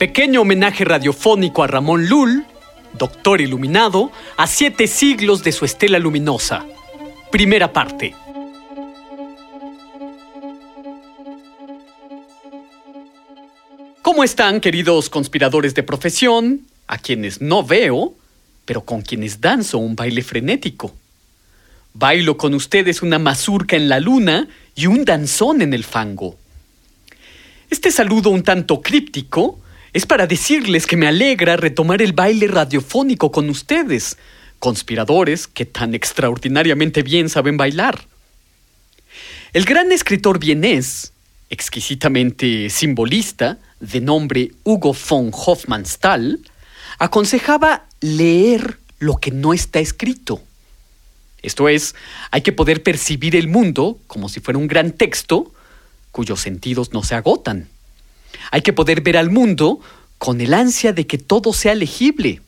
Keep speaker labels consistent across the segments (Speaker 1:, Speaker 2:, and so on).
Speaker 1: Pequeño homenaje radiofónico a Ramón Lull, doctor iluminado, a siete siglos de su estela luminosa. Primera parte. ¿Cómo están, queridos conspiradores de profesión, a quienes no veo, pero con quienes danzo un baile frenético? Bailo con ustedes una mazurca en la luna y un danzón en el fango. Este saludo un tanto críptico es para decirles que me alegra retomar el baile radiofónico con ustedes, conspiradores que tan extraordinariamente bien saben bailar. El gran escritor vienés, exquisitamente simbolista, de nombre Hugo von Hofmannsthal, aconsejaba leer lo que no está escrito. Esto es, hay que poder percibir el mundo como si fuera un gran texto cuyos sentidos no se agotan. Hay que poder ver al mundo con el ansia de que todo sea legible.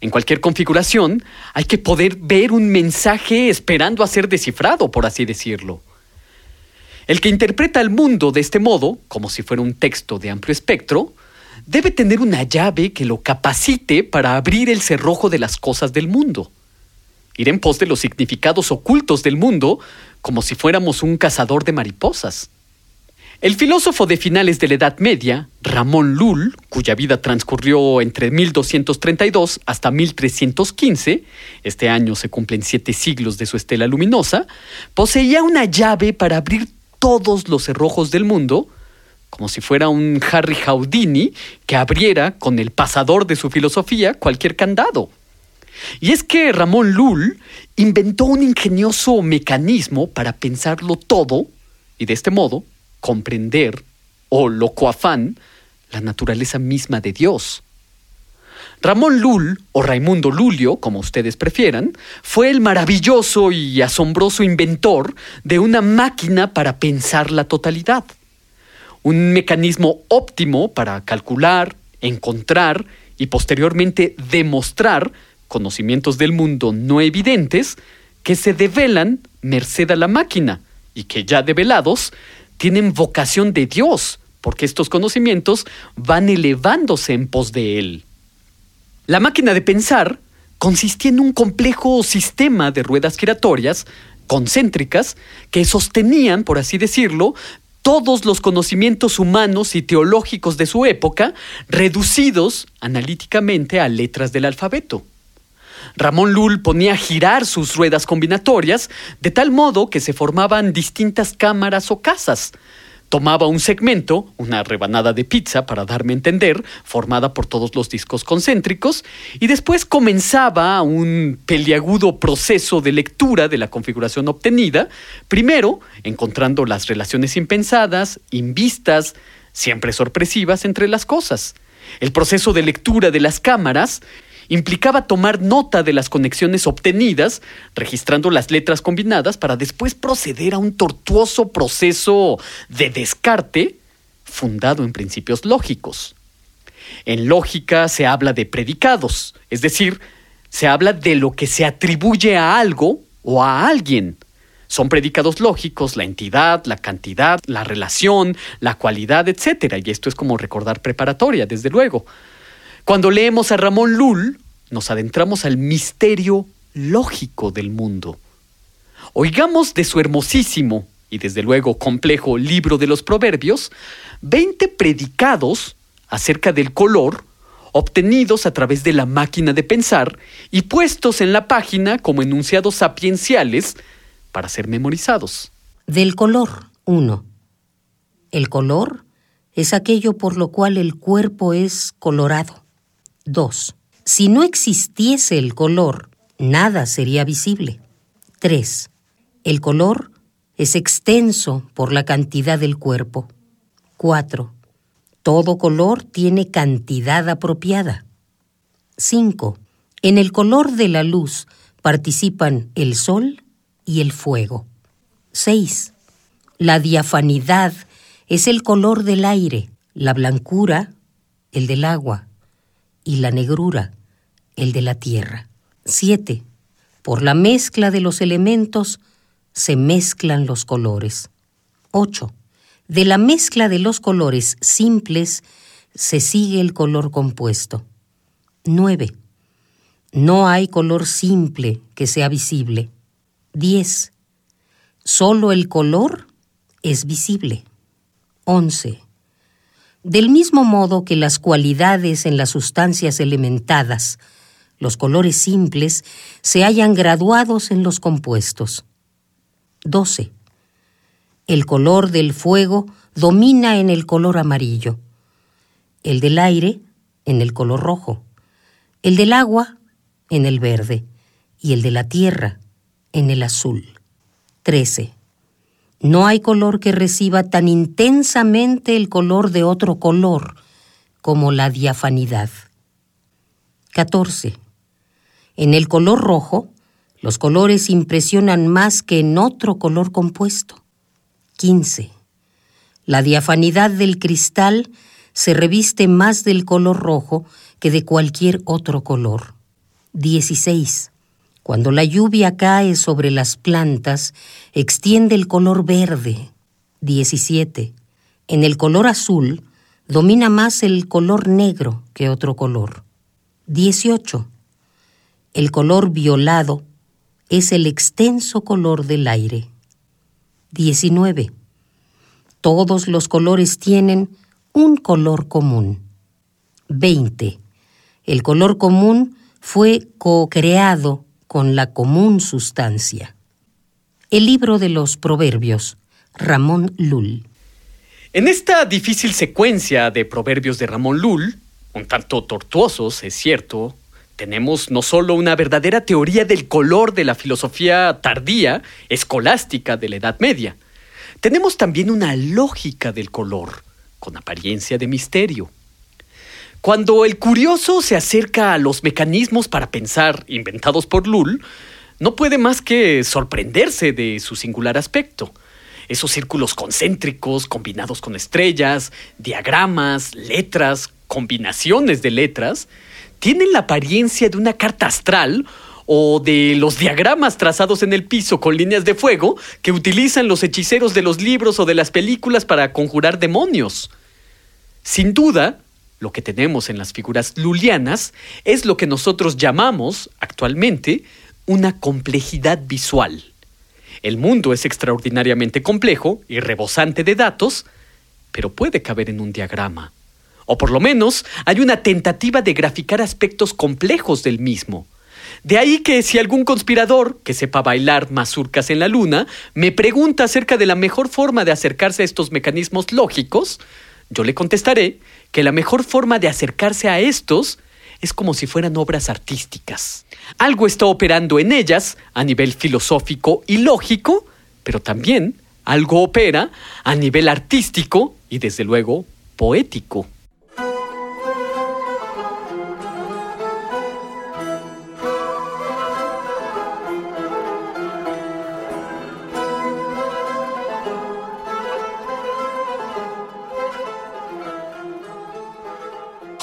Speaker 1: En cualquier configuración, hay que poder ver un mensaje esperando a ser descifrado, por así decirlo. El que interpreta el mundo de este modo, como si fuera un texto de amplio espectro, debe tener una llave que lo capacite para abrir el cerrojo de las cosas del mundo. Ir en pos de los significados ocultos del mundo como si fuéramos un cazador de mariposas. El filósofo de finales de la Edad Media, Ramón Lull, cuya vida transcurrió entre 1232 hasta 1315, este año se cumplen siete siglos de su estela luminosa, poseía una llave para abrir todos los cerrojos del mundo, como si fuera un Harry Houdini que abriera con el pasador de su filosofía cualquier candado. Y es que Ramón Lull inventó un ingenioso mecanismo para pensarlo todo y de este modo comprender, o locoafán, la naturaleza misma de Dios. Ramón Lull, o Raimundo Lulio, como ustedes prefieran, fue el maravilloso y asombroso inventor de una máquina para pensar la totalidad. Un mecanismo óptimo para calcular, encontrar y posteriormente demostrar conocimientos del mundo no evidentes que se develan merced a la máquina y que ya develados tienen vocación de Dios, porque estos conocimientos van elevándose en pos de Él. La máquina de pensar consistía en un complejo sistema de ruedas giratorias concéntricas que sostenían, por así decirlo, todos los conocimientos humanos y teológicos de su época, reducidos analíticamente a letras del alfabeto. Ramón Lull ponía a girar sus ruedas combinatorias de tal modo que se formaban distintas cámaras o casas. Tomaba un segmento, una rebanada de pizza para darme a entender, formada por todos los discos concéntricos, y después comenzaba un peliagudo proceso de lectura de la configuración obtenida, primero encontrando las relaciones impensadas, invistas, siempre sorpresivas entre las cosas. El proceso de lectura de las cámaras implicaba tomar nota de las conexiones obtenidas, registrando las letras combinadas para después proceder a un tortuoso proceso de descarte fundado en principios lógicos. En lógica se habla de predicados, es decir, se habla de lo que se atribuye a algo o a alguien. Son predicados lógicos la entidad, la cantidad, la relación, la cualidad, etc. Y esto es como recordar preparatoria, desde luego. Cuando leemos a Ramón Lull, nos adentramos al misterio lógico del mundo. Oigamos de su hermosísimo y desde luego complejo libro de los proverbios, 20 predicados acerca del color obtenidos a través de la máquina de pensar y puestos en la página como enunciados sapienciales para ser memorizados.
Speaker 2: Del color 1. El color es aquello por lo cual el cuerpo es colorado. 2. Si no existiese el color, nada sería visible. 3. El color es extenso por la cantidad del cuerpo. 4. Todo color tiene cantidad apropiada. 5. En el color de la luz participan el sol y el fuego. 6. La diafanidad es el color del aire, la blancura, el del agua, y la negrura, el de la tierra. 7. Por la mezcla de los elementos se mezclan los colores. 8. De la mezcla de los colores simples se sigue el color compuesto. 9. No hay color simple que sea visible. 10. Solo el color es visible. 11. Del mismo modo que las cualidades en las sustancias elementadas, los colores simples, se hallan graduados en los compuestos. 12. El color del fuego domina en el color amarillo, el del aire en el color rojo, el del agua en el verde y el de la tierra en el azul. 13. No hay color que reciba tan intensamente el color de otro color como la diafanidad. 14. En el color rojo, los colores impresionan más que en otro color compuesto. 15. La diafanidad del cristal se reviste más del color rojo que de cualquier otro color. 16. Cuando la lluvia cae sobre las plantas, extiende el color verde. 17. En el color azul domina más el color negro que otro color. 18. El color violado es el extenso color del aire. 19. Todos los colores tienen un color común. 20. El color común fue co-creado con la común sustancia. El libro de los Proverbios, Ramón Lull.
Speaker 1: En esta difícil secuencia de proverbios de Ramón Lull, un tanto tortuosos, es cierto, tenemos no solo una verdadera teoría del color de la filosofía tardía, escolástica de la Edad Media, tenemos también una lógica del color, con apariencia de misterio. Cuando el curioso se acerca a los mecanismos para pensar inventados por Lull, no puede más que sorprenderse de su singular aspecto. Esos círculos concéntricos combinados con estrellas, diagramas, letras, combinaciones de letras, tienen la apariencia de una carta astral o de los diagramas trazados en el piso con líneas de fuego que utilizan los hechiceros de los libros o de las películas para conjurar demonios. Sin duda, lo que tenemos en las figuras lulianas es lo que nosotros llamamos actualmente una complejidad visual. El mundo es extraordinariamente complejo y rebosante de datos, pero puede caber en un diagrama. O por lo menos hay una tentativa de graficar aspectos complejos del mismo. De ahí que si algún conspirador que sepa bailar mazurcas en la luna me pregunta acerca de la mejor forma de acercarse a estos mecanismos lógicos, yo le contestaré que la mejor forma de acercarse a estos es como si fueran obras artísticas. Algo está operando en ellas a nivel filosófico y lógico, pero también algo opera a nivel artístico y desde luego poético.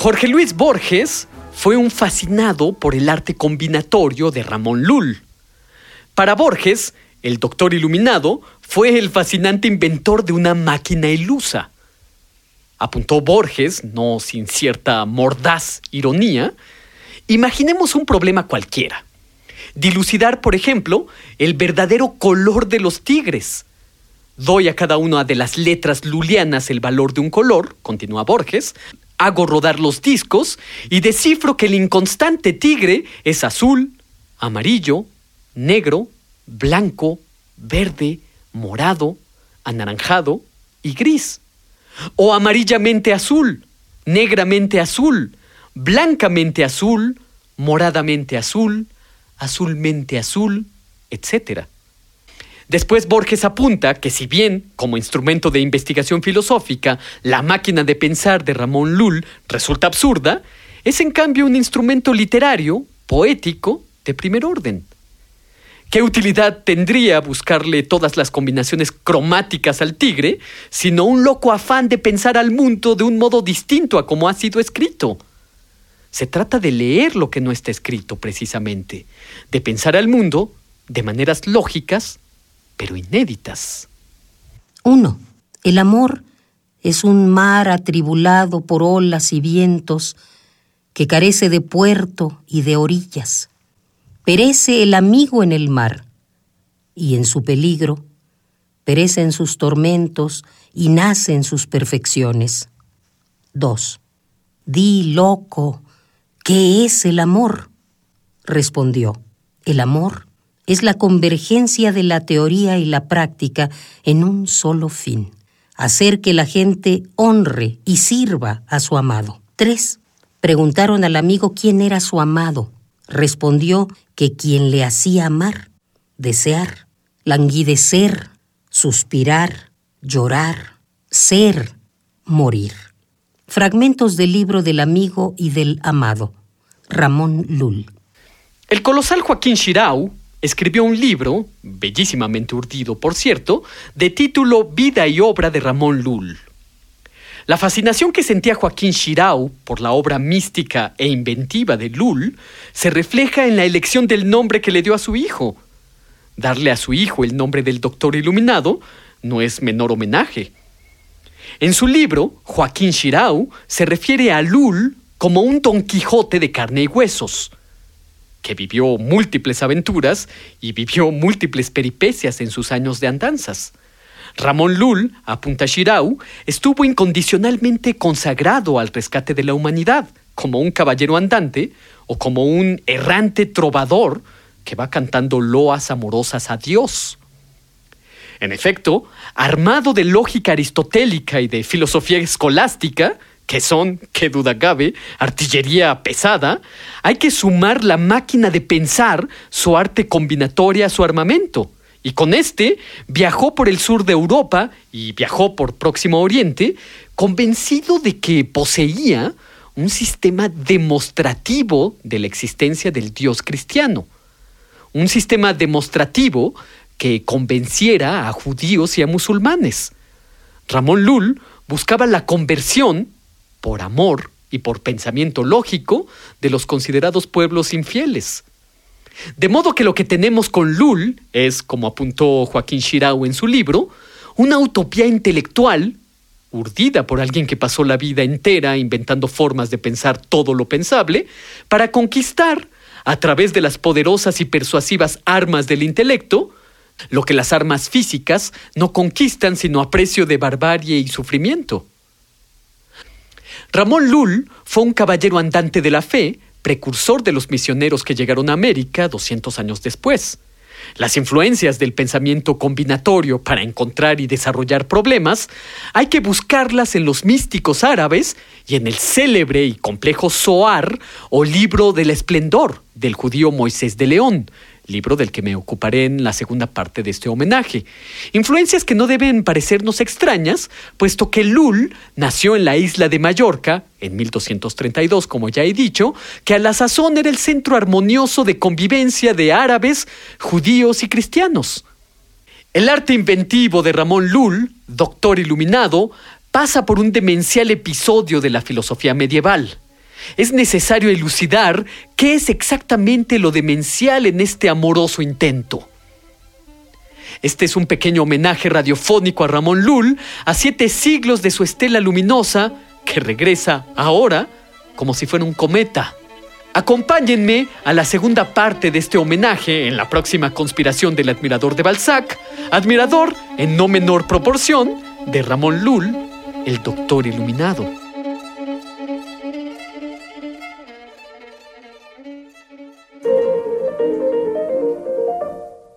Speaker 1: Jorge Luis Borges fue un fascinado por el arte combinatorio de Ramón Lull. Para Borges, el doctor iluminado fue el fascinante inventor de una máquina ilusa. Apuntó Borges, no sin cierta mordaz ironía, imaginemos un problema cualquiera. Dilucidar, por ejemplo, el verdadero color de los tigres. Doy a cada una de las letras lulianas el valor de un color, continúa Borges, hago rodar los discos y descifro que el inconstante tigre es azul, amarillo, negro, blanco, verde, morado, anaranjado y gris. O amarillamente azul, negramente azul, blancamente azul, moradamente azul, azulmente azul, etc. Después Borges apunta que si bien, como instrumento de investigación filosófica, la máquina de pensar de Ramón Lull resulta absurda, es en cambio un instrumento literario, poético, de primer orden. ¿Qué utilidad tendría buscarle todas las combinaciones cromáticas al tigre, sino un loco afán de pensar al mundo de un modo distinto a como ha sido escrito? Se trata de leer lo que no está escrito precisamente, de pensar al mundo de maneras lógicas, pero inéditas.
Speaker 2: 1. El amor es un mar atribulado por olas y vientos que carece de puerto y de orillas perece el amigo en el mar, y en su peligro, perece en sus tormentos y nace en sus perfecciones. 2. Di, loco, ¿qué es el amor? Respondió, el amor es la convergencia de la teoría y la práctica en un solo fin, hacer que la gente honre y sirva a su amado. 3. Preguntaron al amigo quién era su amado respondió que quien le hacía amar, desear, languidecer, suspirar, llorar, ser, morir. Fragmentos del libro del amigo y del amado, Ramón Lull.
Speaker 1: El colosal Joaquín Shirau escribió un libro, bellísimamente urdido por cierto, de título Vida y obra de Ramón Lull. La fascinación que sentía Joaquín Shirau por la obra mística e inventiva de Lull se refleja en la elección del nombre que le dio a su hijo. Darle a su hijo el nombre del Doctor Iluminado no es menor homenaje. En su libro, Joaquín Shirau se refiere a Lull como un Don Quijote de carne y huesos, que vivió múltiples aventuras y vivió múltiples peripecias en sus años de andanzas. Ramón Lull, apunta Shirau, estuvo incondicionalmente consagrado al rescate de la humanidad, como un caballero andante o como un errante trovador que va cantando loas amorosas a Dios. En efecto, armado de lógica aristotélica y de filosofía escolástica, que son, qué duda cabe, artillería pesada, hay que sumar la máquina de pensar, su arte combinatoria su armamento y con este viajó por el sur de Europa y viajó por Próximo Oriente, convencido de que poseía un sistema demostrativo de la existencia del Dios cristiano. Un sistema demostrativo que convenciera a judíos y a musulmanes. Ramón Lull buscaba la conversión, por amor y por pensamiento lógico, de los considerados pueblos infieles. De modo que lo que tenemos con Lull es, como apuntó Joaquín Shirau en su libro, una utopía intelectual, urdida por alguien que pasó la vida entera inventando formas de pensar todo lo pensable, para conquistar, a través de las poderosas y persuasivas armas del intelecto, lo que las armas físicas no conquistan sino a precio de barbarie y sufrimiento. Ramón Lull fue un caballero andante de la fe precursor de los misioneros que llegaron a América 200 años después. Las influencias del pensamiento combinatorio para encontrar y desarrollar problemas hay que buscarlas en los místicos árabes y en el célebre y complejo Zohar o libro del esplendor del judío Moisés de León, libro del que me ocuparé en la segunda parte de este homenaje. Influencias que no deben parecernos extrañas, puesto que Lul nació en la isla de Mallorca, en 1232, como ya he dicho, que a la sazón era el centro armonioso de convivencia de árabes, judíos y cristianos. El arte inventivo de Ramón Lul, doctor iluminado, pasa por un demencial episodio de la filosofía medieval es necesario elucidar qué es exactamente lo demencial en este amoroso intento. Este es un pequeño homenaje radiofónico a Ramón Lull a siete siglos de su estela luminosa que regresa ahora como si fuera un cometa. Acompáñenme a la segunda parte de este homenaje en la próxima conspiración del admirador de Balzac, admirador en no menor proporción de Ramón Lull, el doctor iluminado.